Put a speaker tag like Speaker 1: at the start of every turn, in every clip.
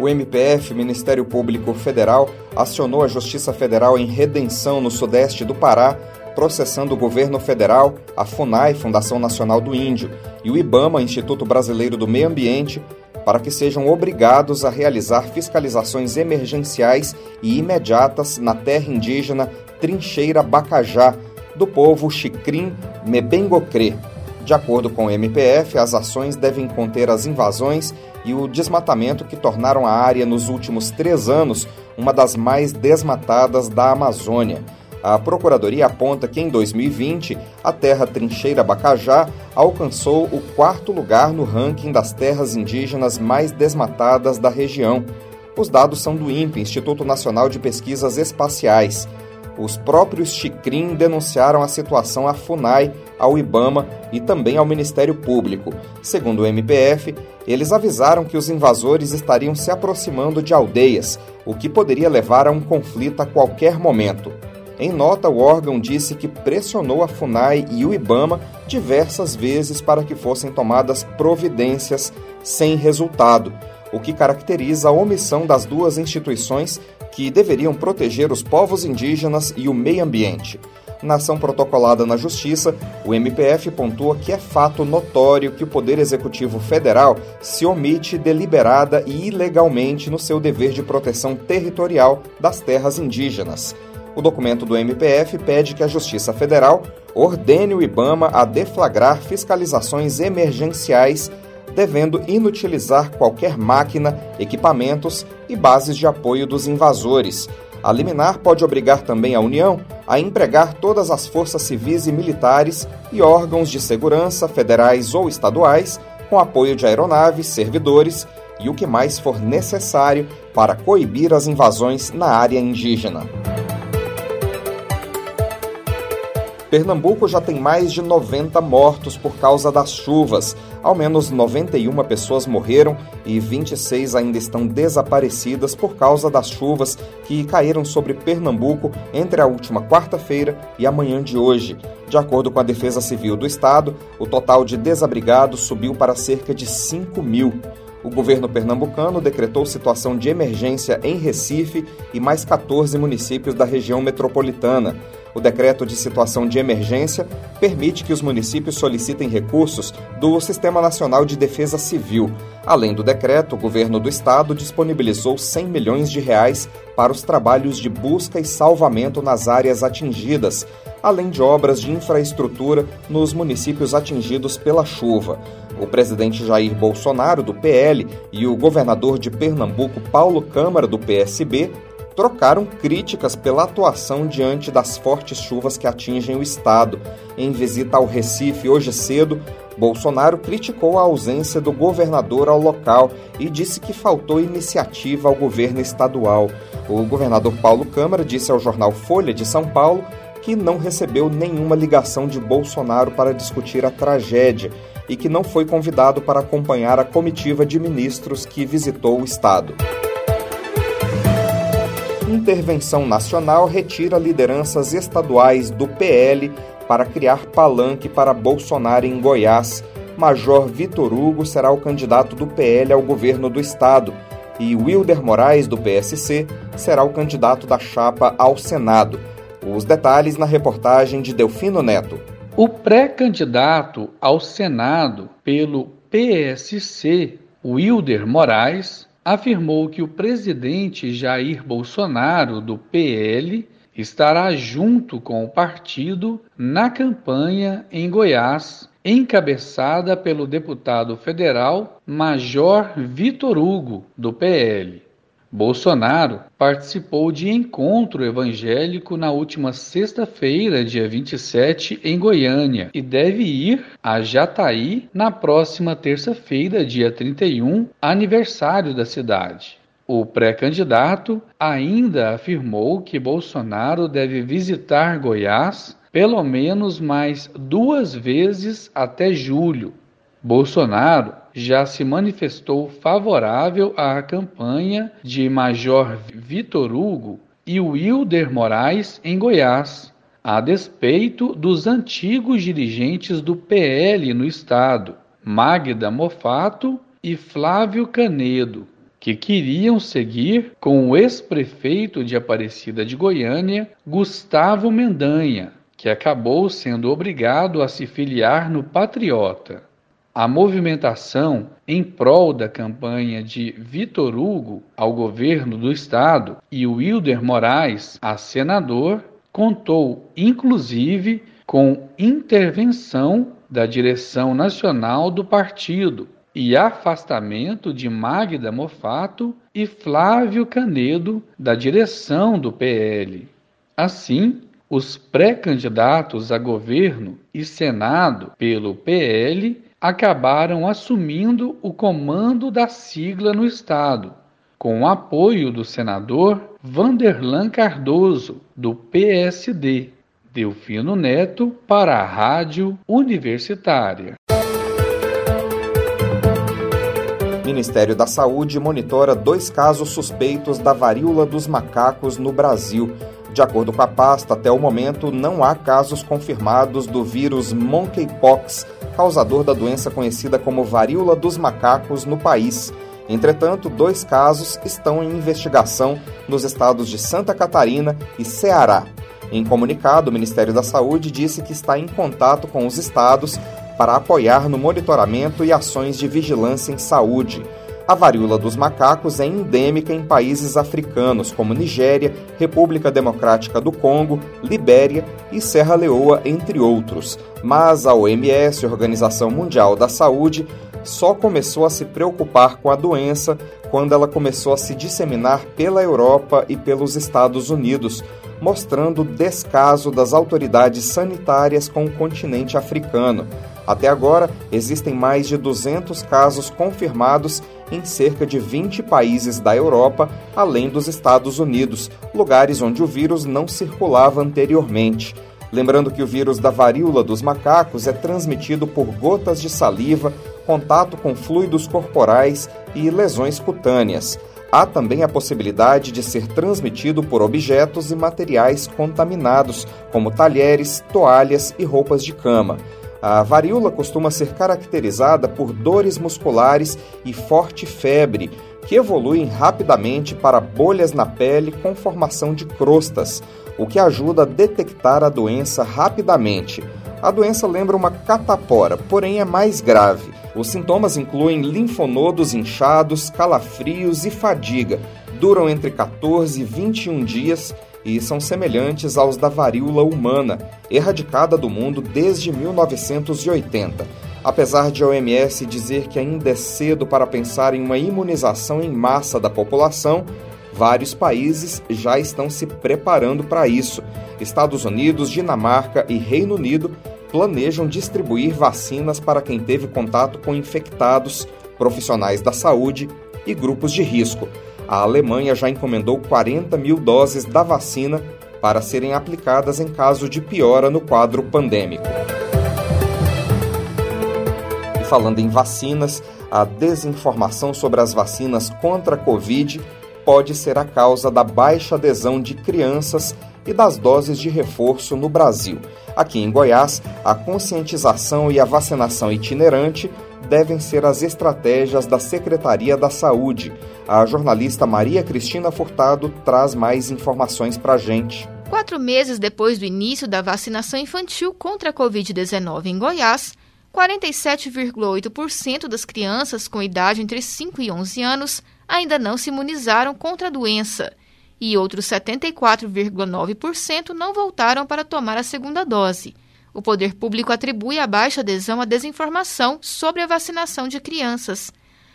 Speaker 1: O MPF, Ministério Público Federal, acionou a Justiça Federal em redenção no sudeste do Pará, processando o governo federal, a FUNAI, Fundação Nacional do Índio, e o IBAMA, Instituto Brasileiro do Meio Ambiente, para que sejam obrigados a realizar fiscalizações emergenciais e imediatas na terra indígena Trincheira Bacajá, do povo Xicrim Mebengocrê. De acordo com o MPF, as ações devem conter as invasões e o desmatamento que tornaram a área nos últimos três anos uma das mais desmatadas da Amazônia. A Procuradoria aponta que em 2020 a terra Trincheira Bacajá alcançou o quarto lugar no ranking das terras indígenas mais desmatadas da região. Os dados são do INPE, Instituto Nacional de Pesquisas Espaciais. Os próprios Chicrim denunciaram a situação à FUNAI, ao IBAMA e também ao Ministério Público. Segundo o MPF, eles avisaram que os invasores estariam se aproximando de aldeias, o que poderia levar a um conflito a qualquer momento. Em nota, o órgão disse que pressionou a FUNAI e o IBAMA diversas vezes para que fossem tomadas providências sem resultado, o que caracteriza a omissão das duas instituições que deveriam proteger os povos indígenas e o meio ambiente. Na ação protocolada na Justiça, o MPF pontua que é fato notório que o Poder Executivo Federal se omite deliberada e ilegalmente no seu dever de proteção territorial das terras indígenas. O documento do MPF pede que a Justiça Federal ordene o IBAMA a deflagrar fiscalizações emergenciais devendo inutilizar qualquer máquina, equipamentos e bases de apoio dos invasores. A liminar pode obrigar também a União a empregar todas as forças civis e militares e órgãos de segurança, federais ou estaduais, com apoio de aeronaves, servidores e o que mais for necessário para coibir as invasões na área indígena. Pernambuco já tem mais de 90 mortos por causa das chuvas. Ao menos 91 pessoas morreram e 26 ainda estão desaparecidas por causa das chuvas que caíram sobre Pernambuco entre a última quarta-feira e a manhã de hoje. De acordo com a Defesa Civil do Estado, o total de desabrigados subiu para cerca de 5 mil. O governo pernambucano decretou situação de emergência em Recife e mais 14 municípios da região metropolitana. O decreto de situação de emergência permite que os municípios solicitem recursos do Sistema Nacional de Defesa Civil. Além do decreto, o governo do estado disponibilizou 100 milhões de reais para os trabalhos de busca e salvamento nas áreas atingidas, além de obras de infraestrutura nos municípios atingidos pela chuva. O presidente Jair Bolsonaro, do PL, e o governador de Pernambuco, Paulo Câmara, do PSB, trocaram críticas pela atuação diante das fortes chuvas que atingem o estado. Em visita ao Recife hoje cedo, Bolsonaro criticou a ausência do governador ao local e disse que faltou iniciativa ao governo estadual. O governador Paulo Câmara disse ao jornal Folha de São Paulo que não recebeu nenhuma ligação de Bolsonaro para discutir a tragédia e que não foi convidado para acompanhar a comitiva de ministros que visitou o estado. Intervenção Nacional retira lideranças estaduais do PL para criar palanque para Bolsonaro em Goiás. Major Vitor Hugo será o candidato do PL ao governo do estado e Wilder Moraes, do PSC, será o candidato da chapa ao Senado. Os detalhes na reportagem de Delfino Neto.
Speaker 2: O pré-candidato ao Senado pelo PSC, Wilder Moraes, afirmou que o presidente Jair Bolsonaro, do PL, estará junto com o partido na campanha em Goiás, encabeçada pelo deputado federal Major Vitor Hugo, do PL. Bolsonaro participou de encontro evangélico na última sexta-feira, dia 27, em Goiânia, e deve ir a Jataí na próxima terça-feira, dia 31, aniversário da cidade. O pré-candidato ainda afirmou que Bolsonaro deve visitar Goiás pelo menos mais duas vezes até julho. Bolsonaro já se manifestou favorável à campanha de Major Vitor Hugo e Wilder Moraes em Goiás, a despeito dos antigos dirigentes do PL no estado, Magda Mofato e Flávio Canedo, que queriam seguir com o ex-prefeito de Aparecida de Goiânia, Gustavo Mendanha, que acabou sendo obrigado a se filiar no Patriota. A movimentação em prol da campanha de Vitor Hugo ao governo do estado e Wilder Moraes a senador contou inclusive com intervenção da direção nacional do partido e afastamento de Magda Mofato e Flávio Canedo da direção do PL. Assim, os pré-candidatos a governo e Senado pelo PL acabaram assumindo o comando da sigla no Estado, com o apoio do senador Vanderlan Cardoso, do PSD. Delfino Neto, para a Rádio Universitária.
Speaker 1: Ministério da Saúde monitora dois casos suspeitos da varíola dos macacos no Brasil. De acordo com a pasta, até o momento não há casos confirmados do vírus monkeypox, causador da doença conhecida como varíola dos macacos no país. Entretanto, dois casos estão em investigação nos estados de Santa Catarina e Ceará. Em comunicado, o Ministério da Saúde disse que está em contato com os estados para apoiar no monitoramento e ações de vigilância em saúde. A varíola dos macacos é endêmica em países africanos como Nigéria, República Democrática do Congo, Libéria e Serra Leoa, entre outros. Mas a OMS, Organização Mundial da Saúde, só começou a se preocupar com a doença quando ela começou a se disseminar pela Europa e pelos Estados Unidos, mostrando o descaso das autoridades sanitárias com o continente africano. Até agora, existem mais de 200 casos confirmados em cerca de 20 países da Europa, além dos Estados Unidos, lugares onde o vírus não circulava anteriormente. Lembrando que o vírus da varíola dos macacos é transmitido por gotas de saliva, contato com fluidos corporais e lesões cutâneas. Há também a possibilidade de ser transmitido por objetos e materiais contaminados, como talheres, toalhas e roupas de cama. A varíola costuma ser caracterizada por dores musculares e forte febre, que evoluem rapidamente para bolhas na pele com formação de crostas, o que ajuda a detectar a doença rapidamente. A doença lembra uma catapora, porém é mais grave. Os sintomas incluem linfonodos inchados, calafrios e fadiga. Duram entre 14 e 21 dias e são semelhantes aos da varíola humana, erradicada do mundo desde 1980. Apesar de a OMS dizer que ainda é cedo para pensar em uma imunização em massa da população, vários países já estão se preparando para isso. Estados Unidos, Dinamarca e Reino Unido planejam distribuir vacinas para quem teve contato com infectados, profissionais da saúde e grupos de risco a Alemanha já encomendou 40 mil doses da vacina para serem aplicadas em caso de piora no quadro pandêmico. E falando em vacinas, a desinformação sobre as vacinas contra a Covid pode ser a causa da baixa adesão de crianças e das doses de reforço no Brasil. Aqui em Goiás, a conscientização e a vacinação itinerante devem ser as estratégias da Secretaria da Saúde. A jornalista Maria Cristina Furtado traz mais informações para a gente.
Speaker 3: Quatro meses depois do início da vacinação infantil contra a Covid-19 em Goiás, 47,8% das crianças com idade entre 5 e 11 anos ainda não se imunizaram contra a doença e outros 74,9% não voltaram para tomar a segunda dose. O poder público atribui a baixa adesão à desinformação sobre a vacinação de crianças.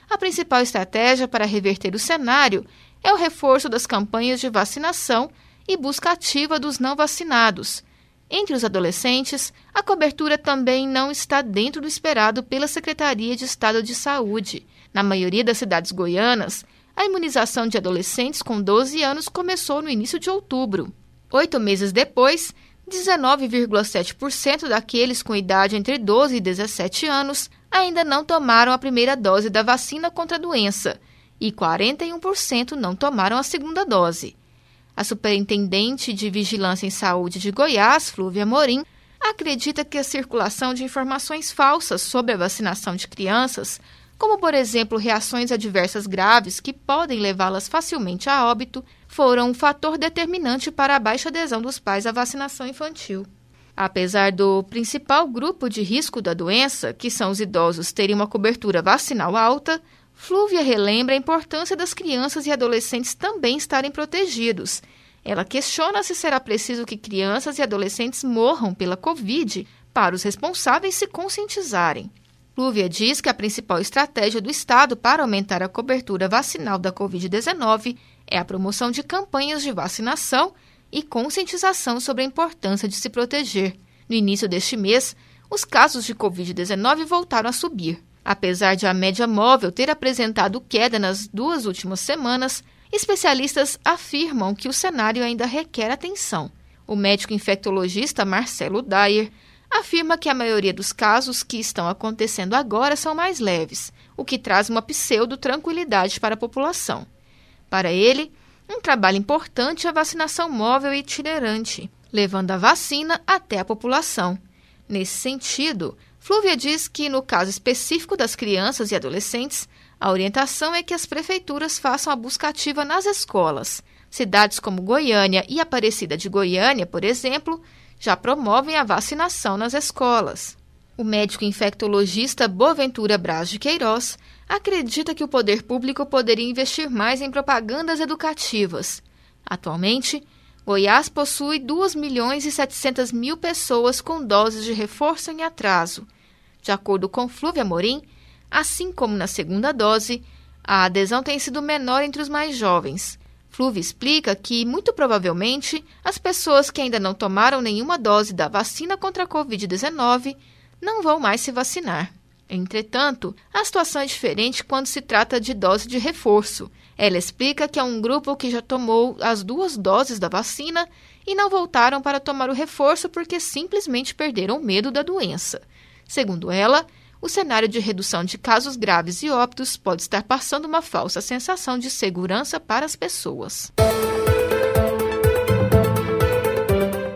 Speaker 3: A principal estratégia para reverter o cenário é o reforço das campanhas de vacinação e busca ativa dos não vacinados. Entre os adolescentes, a cobertura também não está dentro do esperado pela Secretaria de Estado de Saúde. Na maioria das cidades goianas, a imunização de adolescentes com 12 anos começou no início de outubro. Oito meses depois, 19,7% daqueles com idade entre 12 e 17 anos ainda não tomaram a primeira dose da vacina contra a doença e 41% não tomaram a segunda dose. A superintendente de Vigilância em Saúde de Goiás, Flúvia Morim, acredita que a circulação de informações falsas sobre a vacinação de crianças, como por exemplo reações adversas graves que podem levá-las facilmente a óbito, foram um fator determinante para a baixa adesão dos pais à vacinação infantil. Apesar do principal grupo de risco da doença, que são os idosos, terem uma cobertura vacinal alta, Flúvia relembra a importância das crianças e adolescentes também estarem protegidos. Ela questiona se será preciso que crianças e adolescentes morram pela Covid para os responsáveis se conscientizarem. Flúvia diz que a principal estratégia do Estado para aumentar a cobertura vacinal da Covid-19 é a promoção de campanhas de vacinação e conscientização sobre a importância de se proteger. No início deste mês, os casos de Covid-19 voltaram a subir. Apesar de a média móvel ter apresentado queda nas duas últimas semanas, especialistas afirmam que o cenário ainda requer atenção. O médico infectologista Marcelo Dyer afirma que a maioria dos casos que estão acontecendo agora são mais leves, o que traz uma pseudo-tranquilidade para a população. Para ele, um trabalho importante é a vacinação móvel e itinerante, levando a vacina até a população. Nesse sentido, Flúvia diz que, no caso específico das crianças e adolescentes, a orientação é que as prefeituras façam a busca ativa nas escolas. Cidades como Goiânia e Aparecida de Goiânia, por exemplo, já promovem a vacinação nas escolas. O médico infectologista Boaventura Braz de Queiroz acredita que o poder público poderia investir mais em propagandas educativas. Atualmente, Goiás possui 2 milhões e 700 mil pessoas com doses de reforço em atraso. De acordo com Flúvia Morim, assim como na segunda dose, a adesão tem sido menor entre os mais jovens. Flúvia explica que, muito provavelmente, as pessoas que ainda não tomaram nenhuma dose da vacina contra a Covid-19 não vão mais se vacinar. Entretanto, a situação é diferente quando se trata de dose de reforço. Ela explica que é um grupo que já tomou as duas doses da vacina e não voltaram para tomar o reforço porque simplesmente perderam medo da doença. Segundo ela, o cenário de redução de casos graves e óbitos pode estar passando uma falsa sensação de segurança para as pessoas.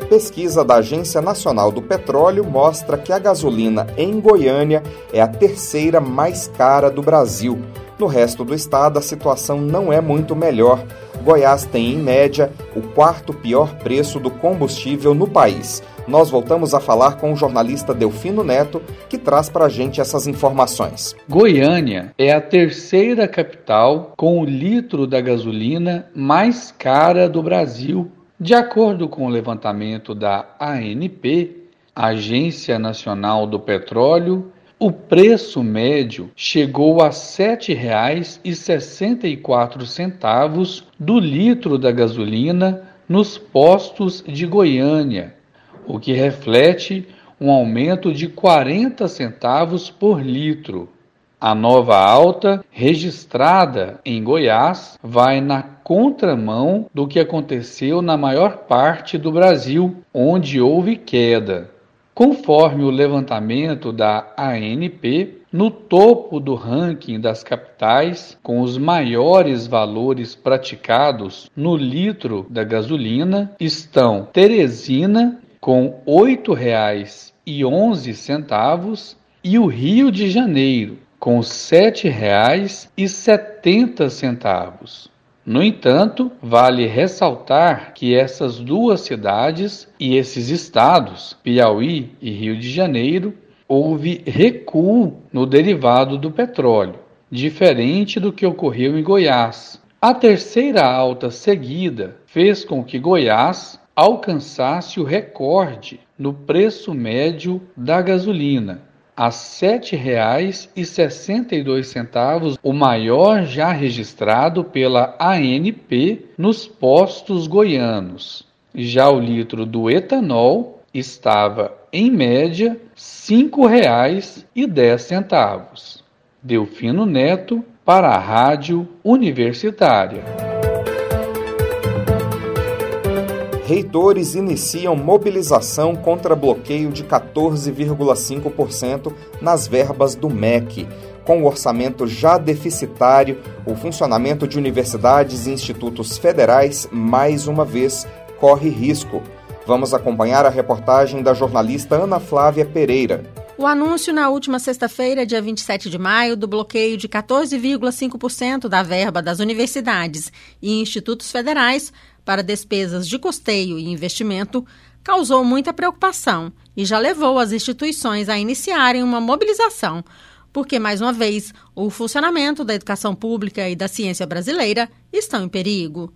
Speaker 1: Pesquisa da Agência Nacional do Petróleo mostra que a gasolina em Goiânia é a terceira mais cara do Brasil. No resto do estado, a situação não é muito melhor. Goiás tem, em média, o quarto pior preço do combustível no país nós voltamos a falar com o jornalista Delfino Neto, que traz para a gente essas informações.
Speaker 2: Goiânia é a terceira capital com o litro da gasolina mais cara do Brasil. De acordo com o levantamento da ANP, Agência Nacional do Petróleo, o preço médio chegou a R$ 7,64 do litro da gasolina nos postos de Goiânia, o que reflete um aumento de 40 centavos por litro. A nova alta, registrada em Goiás, vai na contramão do que aconteceu na maior parte do Brasil, onde houve queda. Conforme o levantamento da ANP, no topo do ranking das capitais, com os maiores valores praticados no litro da gasolina, estão Teresina com R$ 8,11 e o Rio de Janeiro com R$ 7,70. No entanto, vale ressaltar que essas duas cidades e esses estados, Piauí e Rio de Janeiro, houve recuo no derivado do petróleo, diferente do que ocorreu em Goiás. A terceira alta seguida fez com que Goiás alcançasse o recorde no preço médio da gasolina. A R$ 7,62, o maior já registrado pela ANP nos postos goianos. Já o litro do etanol estava, em média, R$ 5,10. Delfino Neto, para a Rádio Universitária.
Speaker 1: Reitores iniciam mobilização contra bloqueio de 14,5% nas verbas do MEC. Com o orçamento já deficitário, o funcionamento de universidades e institutos federais, mais uma vez, corre risco. Vamos acompanhar a reportagem da jornalista Ana Flávia Pereira.
Speaker 4: O anúncio na última sexta-feira, dia 27 de maio, do bloqueio de 14,5% da verba das universidades e institutos federais para despesas de custeio e investimento causou muita preocupação e já levou as instituições a iniciarem uma mobilização, porque, mais uma vez, o funcionamento da educação pública e da ciência brasileira estão em perigo.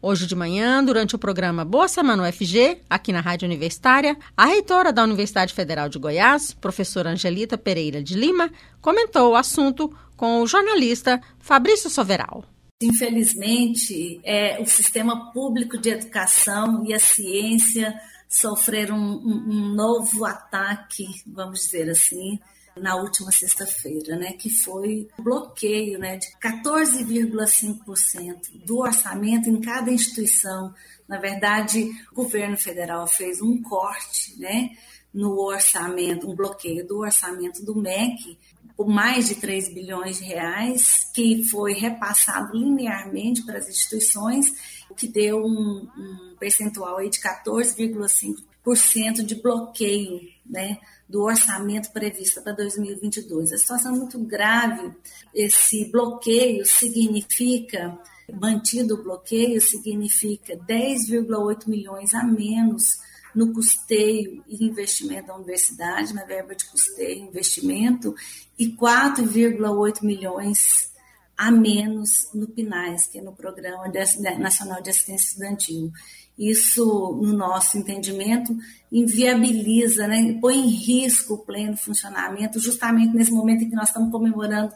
Speaker 4: Hoje de manhã, durante o programa Boa Semana UFG, aqui na Rádio Universitária, a reitora da Universidade Federal de Goiás, professora Angelita Pereira de Lima, comentou o assunto com o jornalista Fabrício Soveral.
Speaker 5: Infelizmente, é, o sistema público de educação e a ciência sofreram um, um novo ataque, vamos dizer assim, na última sexta-feira, né, que foi bloqueio né, de 14,5% do orçamento em cada instituição. Na verdade, o governo federal fez um corte né, no orçamento, um bloqueio do orçamento do MEC por mais de 3 bilhões de reais, que foi repassado linearmente para as instituições, o que deu um, um percentual aí de 14,5% de bloqueio né, do orçamento previsto para 2022. A situação é muito grave. Esse bloqueio significa, mantido o bloqueio, significa 10,8 milhões a menos no custeio e investimento da universidade, na verba de custeio e investimento, e 4,8 milhões a menos no PNAES, que é no Programa Nacional de Assistência Estudantil. Isso, no nosso entendimento, inviabiliza, né, põe em risco o pleno funcionamento, justamente nesse momento em que nós estamos comemorando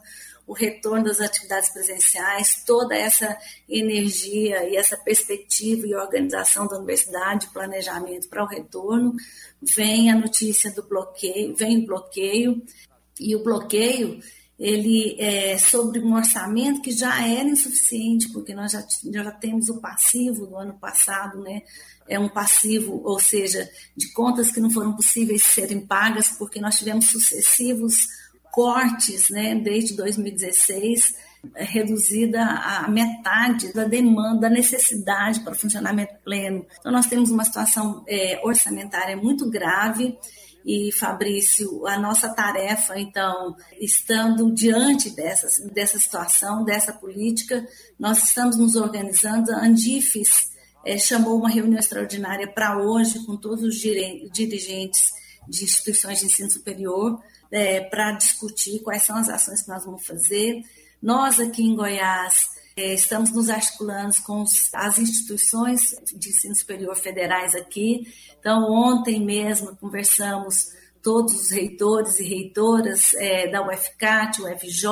Speaker 5: o retorno das atividades presenciais, toda essa energia e essa perspectiva e organização da universidade, planejamento para o retorno, vem a notícia do bloqueio, vem o bloqueio, e o bloqueio ele é sobre um orçamento que já era insuficiente, porque nós já, já temos o passivo do ano passado, né? É um passivo, ou seja, de contas que não foram possíveis serem pagas, porque nós tivemos sucessivos cortes, né, desde 2016, reduzida a metade da demanda, da necessidade para funcionamento pleno. Então, nós temos uma situação é, orçamentária muito grave e Fabrício, a nossa tarefa, então, estando diante dessa, dessa situação, dessa política, nós estamos nos organizando. A Andifes é, chamou uma reunião extraordinária para hoje, com todos os dirigentes de instituições de ensino superior, é, para discutir quais são as ações que nós vamos fazer. Nós, aqui em Goiás, é, estamos nos articulando com as instituições de ensino superior federais aqui. Então, ontem mesmo conversamos todos os reitores e reitoras é, da UFCAT, UFJ,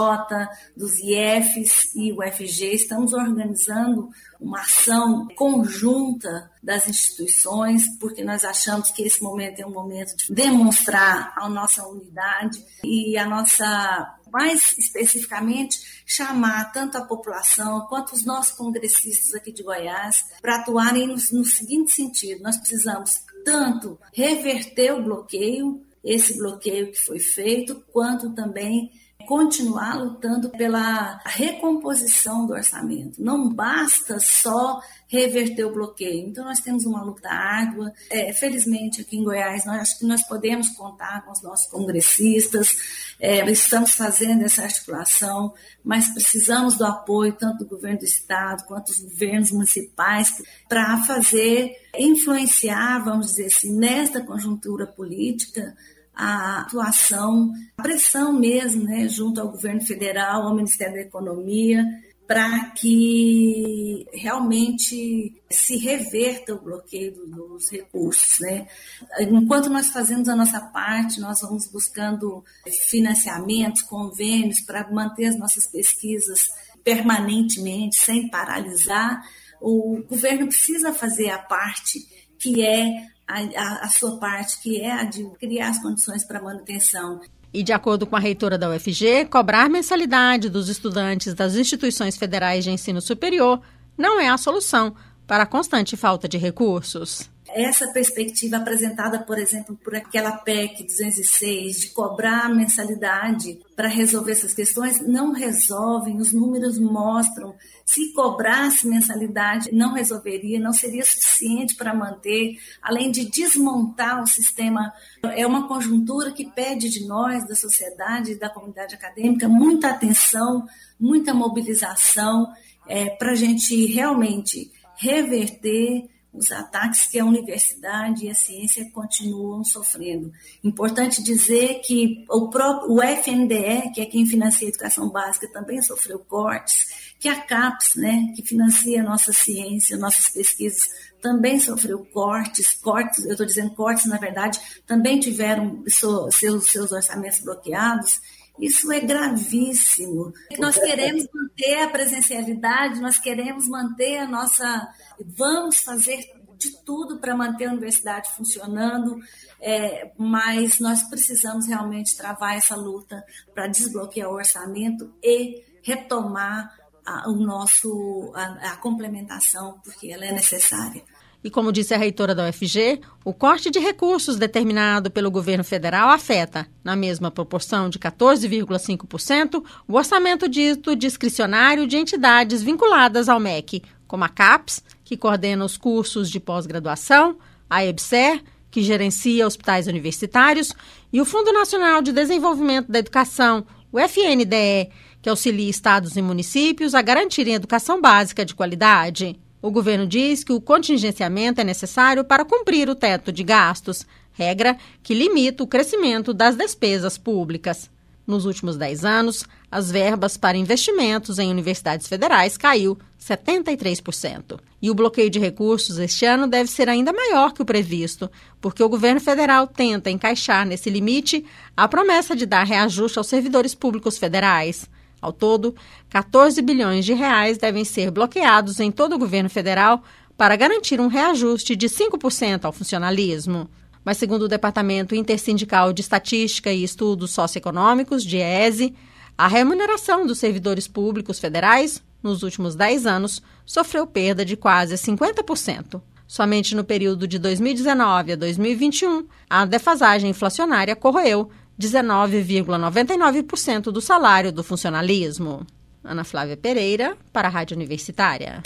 Speaker 5: dos IEFs e UFG, estamos organizando uma ação conjunta das instituições, porque nós achamos que esse momento é um momento de demonstrar a nossa unidade e a nossa mais especificamente, chamar tanto a população quanto os nossos congressistas aqui de Goiás para atuarem no, no seguinte sentido: nós precisamos tanto reverter o bloqueio, esse bloqueio que foi feito, quanto também continuar lutando pela recomposição do orçamento. Não basta só reverter o bloqueio. Então, nós temos uma luta árdua. É, felizmente, aqui em Goiás, nós acho que nós podemos contar com os nossos congressistas, é, estamos fazendo essa articulação, mas precisamos do apoio tanto do governo do Estado quanto dos governos municipais para fazer, influenciar, vamos dizer assim, nesta conjuntura política, a atuação, a pressão mesmo, né, junto ao governo federal, ao Ministério da Economia, para que realmente se reverta o bloqueio dos recursos. Né? Enquanto nós fazemos a nossa parte, nós vamos buscando financiamentos, convênios para manter as nossas pesquisas permanentemente, sem paralisar. O governo precisa fazer a parte que é a, a, a sua parte, que é a de criar as condições para manutenção.
Speaker 4: E, de acordo com a reitora da UFG, cobrar mensalidade dos estudantes das instituições federais de ensino superior não é a solução para a constante falta de recursos.
Speaker 5: Essa perspectiva apresentada, por exemplo, por aquela PEC 206, de cobrar mensalidade para resolver essas questões, não resolvem, os números mostram. Se cobrasse mensalidade, não resolveria, não seria suficiente para manter, além de desmontar o sistema. É uma conjuntura que pede de nós, da sociedade da comunidade acadêmica, muita atenção, muita mobilização, é, para a gente realmente reverter os ataques que a universidade e a ciência continuam sofrendo. Importante dizer que o próprio o FNDE, que é quem financia a educação básica, também sofreu cortes, que a CAPES, né, que financia a nossa ciência, nossas pesquisas, também sofreu cortes, cortes, eu estou dizendo cortes, na verdade, também tiveram seus, seus orçamentos bloqueados, isso é gravíssimo. Nós queremos manter a presencialidade, nós queremos manter a nossa. Vamos fazer de tudo para manter a universidade funcionando, é, mas nós precisamos realmente travar essa luta para desbloquear o orçamento e retomar a, o nosso, a, a complementação, porque ela é necessária.
Speaker 4: E como disse a reitora da UFG, o corte de recursos determinado pelo governo federal afeta, na mesma proporção de 14,5%, o orçamento dito discricionário de entidades vinculadas ao MEC, como a CAPES, que coordena os cursos de pós-graduação, a EBSER, que gerencia hospitais universitários, e o Fundo Nacional de Desenvolvimento da Educação, o FNDE, que auxilia estados e municípios a garantirem educação básica de qualidade. O governo diz que o contingenciamento é necessário para cumprir o teto de gastos, regra que limita o crescimento das despesas públicas. Nos últimos 10 anos, as verbas para investimentos em universidades federais caiu 73%. E o bloqueio de recursos este ano deve ser ainda maior que o previsto, porque o governo federal tenta encaixar nesse limite a promessa de dar reajuste aos servidores públicos federais. Ao todo, 14 bilhões de reais devem ser bloqueados em todo o governo federal para garantir um reajuste de 5% ao funcionalismo. Mas, segundo o Departamento Intersindical de Estatística e Estudos Socioeconômicos, DIESE, a remuneração dos servidores públicos federais, nos últimos 10 anos, sofreu perda de quase 50%. Somente no período de 2019 a 2021, a defasagem inflacionária corroeu 19,99% do salário do funcionalismo. Ana Flávia Pereira, para a Rádio Universitária.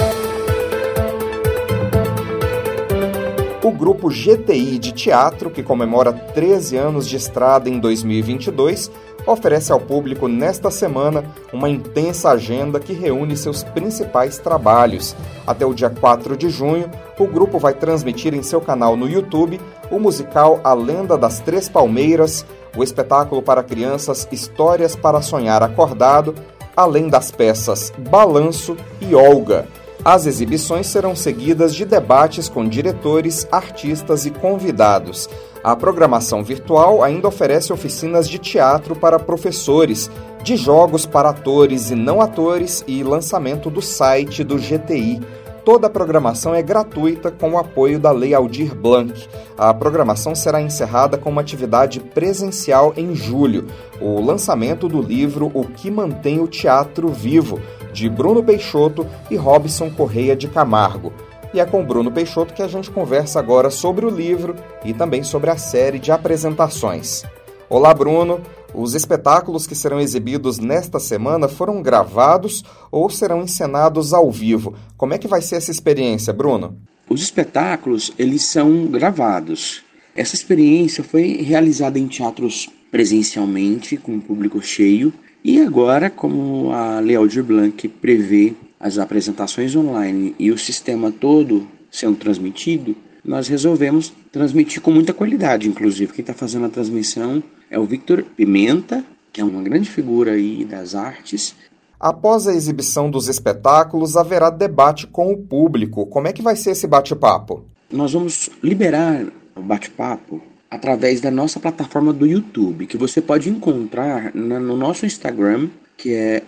Speaker 1: O grupo GTI de teatro, que comemora 13 anos de estrada em 2022, oferece ao público nesta semana uma intensa agenda que reúne seus principais trabalhos. Até o dia 4 de junho, o grupo vai transmitir em seu canal no YouTube o musical A Lenda das Três Palmeiras, o espetáculo para crianças Histórias para Sonhar Acordado, além das peças Balanço e Olga. As exibições serão seguidas de debates com diretores, artistas e convidados. A programação virtual ainda oferece oficinas de teatro para professores, de jogos para atores e não atores e lançamento do site do GTI. Toda a programação é gratuita com o apoio da Lei Aldir Blanc. A programação será encerrada com uma atividade presencial em julho, o lançamento do livro O que mantém o teatro vivo, de Bruno Peixoto e Robson Correia de Camargo. E é com Bruno Peixoto que a gente conversa agora sobre o livro e também sobre a série de apresentações. Olá, Bruno. Os espetáculos que serão exibidos nesta semana foram gravados ou serão encenados ao vivo? Como é que vai ser essa experiência, Bruno?
Speaker 6: Os espetáculos, eles são gravados. Essa experiência foi realizada em teatros presencialmente, com o público cheio, e agora, como a Lei Aldir Blanc prevê as apresentações online e o sistema todo sendo transmitido, nós resolvemos transmitir com muita qualidade, inclusive. Quem está fazendo a transmissão é o Victor Pimenta, que é uma grande figura aí das artes.
Speaker 1: Após a exibição dos espetáculos, haverá debate com o público. Como é que vai ser esse bate-papo?
Speaker 6: Nós vamos liberar o bate-papo através da nossa plataforma do YouTube, que você pode encontrar no nosso Instagram, que é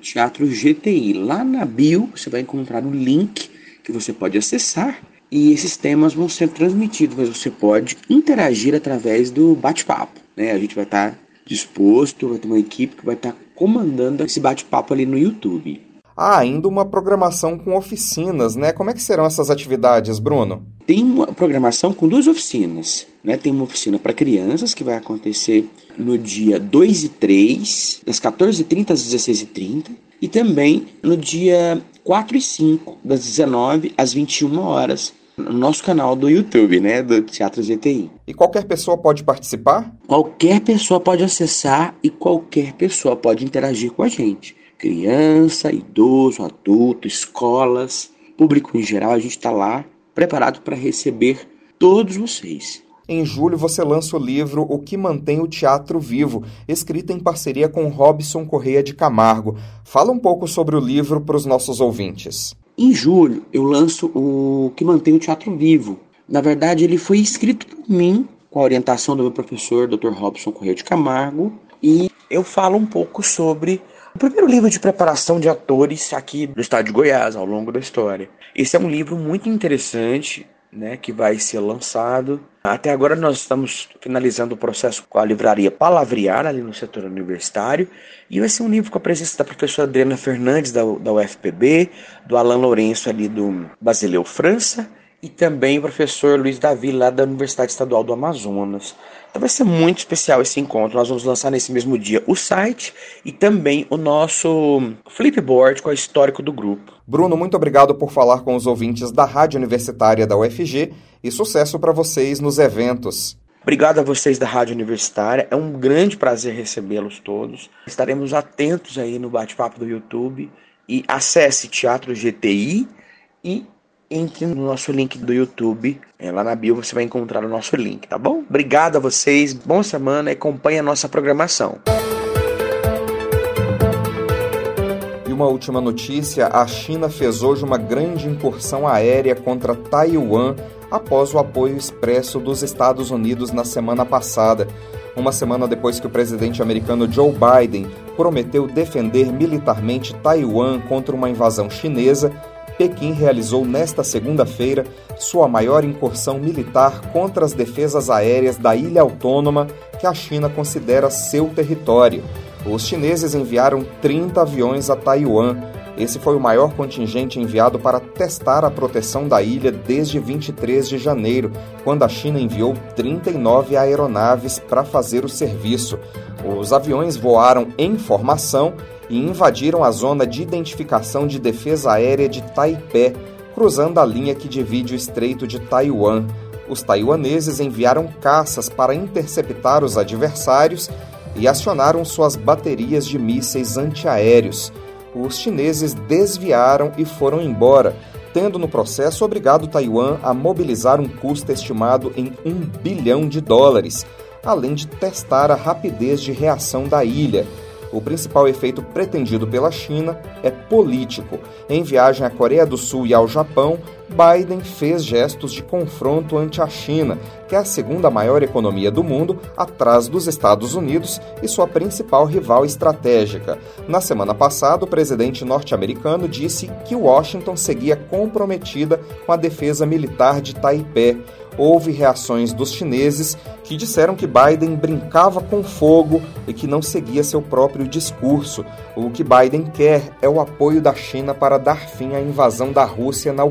Speaker 6: teatrogti. Lá na bio você vai encontrar o link que você pode acessar e esses temas vão ser transmitidos, mas você pode interagir através do bate-papo. Né? A gente vai estar disposto, vai ter uma equipe que vai estar comandando esse bate-papo ali no YouTube.
Speaker 1: Há ainda uma programação com oficinas, né? Como é que serão essas atividades, Bruno?
Speaker 6: Tem uma programação com duas oficinas, né? Tem uma oficina para crianças que vai acontecer no dia 2 e 3, das 14h30 às 16h30, e também no dia 4 e 5, das 19 às 21 horas, no nosso canal do YouTube, né, do Teatro GTI.
Speaker 1: E qualquer pessoa pode participar?
Speaker 6: Qualquer pessoa pode acessar e qualquer pessoa pode interagir com a gente. Criança, idoso, adulto, escolas, público em geral, a gente está lá preparado para receber todos vocês.
Speaker 1: Em julho, você lança o livro O que Mantém o Teatro Vivo, escrito em parceria com Robson Correia de Camargo. Fala um pouco sobre o livro para os nossos ouvintes.
Speaker 6: Em julho, eu lanço o que mantém o teatro vivo. Na verdade, ele foi escrito por mim, com a orientação do meu professor, Dr. Robson Correia de Camargo, e eu falo um pouco sobre o primeiro livro de preparação de atores aqui do estado de Goiás, ao longo da história. Esse é um livro muito interessante, né, que vai ser lançado. Até agora nós estamos finalizando o processo com a livraria Palavrear, ali no setor universitário, e vai ser um livro com a presença da professora Adriana Fernandes, da, da UFPB, do Alain Lourenço, ali do Basileu França, e também o professor Luiz Davi, lá da Universidade Estadual do Amazonas. Então vai ser muito especial esse encontro. Nós vamos lançar nesse mesmo dia o site e também o nosso flipboard com o histórico do grupo.
Speaker 1: Bruno, muito obrigado por falar com os ouvintes da Rádio Universitária da UFG e sucesso para vocês nos eventos.
Speaker 6: Obrigado a vocês da Rádio Universitária. É um grande prazer recebê-los todos. Estaremos atentos aí no bate-papo do YouTube e acesse Teatro GTI e entre no nosso link do YouTube. É, lá na bio você vai encontrar o nosso link, tá bom? Obrigado a vocês, boa semana e acompanhe a nossa programação.
Speaker 1: E uma última notícia: a China fez hoje uma grande incursão aérea contra Taiwan após o apoio expresso dos Estados Unidos na semana passada. Uma semana depois que o presidente americano Joe Biden prometeu defender militarmente Taiwan contra uma invasão chinesa, Pequim realizou nesta segunda-feira sua maior incursão militar contra as defesas aéreas da ilha autônoma que a China considera seu território. Os chineses enviaram 30 aviões a Taiwan. Esse foi o maior contingente enviado para testar a proteção da ilha desde 23 de janeiro, quando a China enviou 39 aeronaves para fazer o serviço. Os aviões voaram em formação e invadiram a zona de identificação de defesa aérea de Taipei, cruzando a linha que divide o estreito de Taiwan. Os taiwaneses enviaram caças para interceptar os adversários e acionaram suas baterias de mísseis antiaéreos. Os chineses desviaram e foram embora, tendo no processo obrigado Taiwan a mobilizar um custo estimado em um bilhão de dólares, além de testar a rapidez de reação da ilha o principal efeito pretendido pela China é político. Em viagem à Coreia do Sul e ao Japão, Biden fez gestos de confronto ante a China, que é a segunda maior economia do mundo, atrás dos Estados Unidos e sua principal rival estratégica. Na semana passada, o presidente norte-americano disse que Washington seguia comprometida com a defesa militar de Taipei houve reações dos chineses que disseram que Biden brincava com fogo e que não seguia seu próprio discurso. O que Biden quer é o apoio da China para dar fim à invasão da Rússia na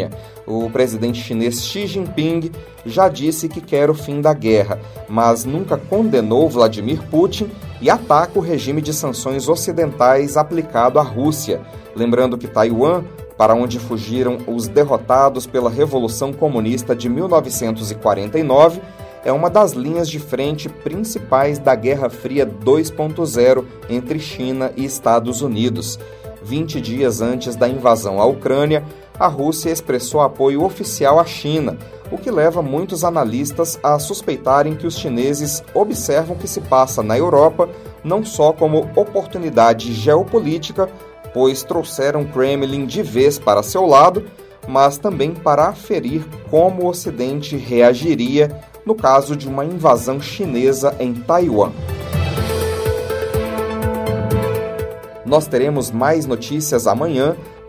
Speaker 1: Ucrânia. O presidente chinês Xi Jinping já disse que quer o fim da guerra, mas nunca condenou Vladimir Putin e ataca o regime de sanções ocidentais aplicado à Rússia. Lembrando que Taiwan para onde fugiram os derrotados pela Revolução Comunista de 1949, é uma das linhas de frente principais da Guerra Fria 2.0 entre China e Estados Unidos. 20 dias antes da invasão à Ucrânia, a Rússia expressou apoio oficial à China, o que leva muitos analistas a suspeitarem que os chineses observam o que se passa na Europa não só como oportunidade geopolítica, pois trouxeram Kremlin de vez para seu lado, mas também para aferir como o Ocidente reagiria no caso de uma invasão chinesa em Taiwan. Nós teremos mais notícias amanhã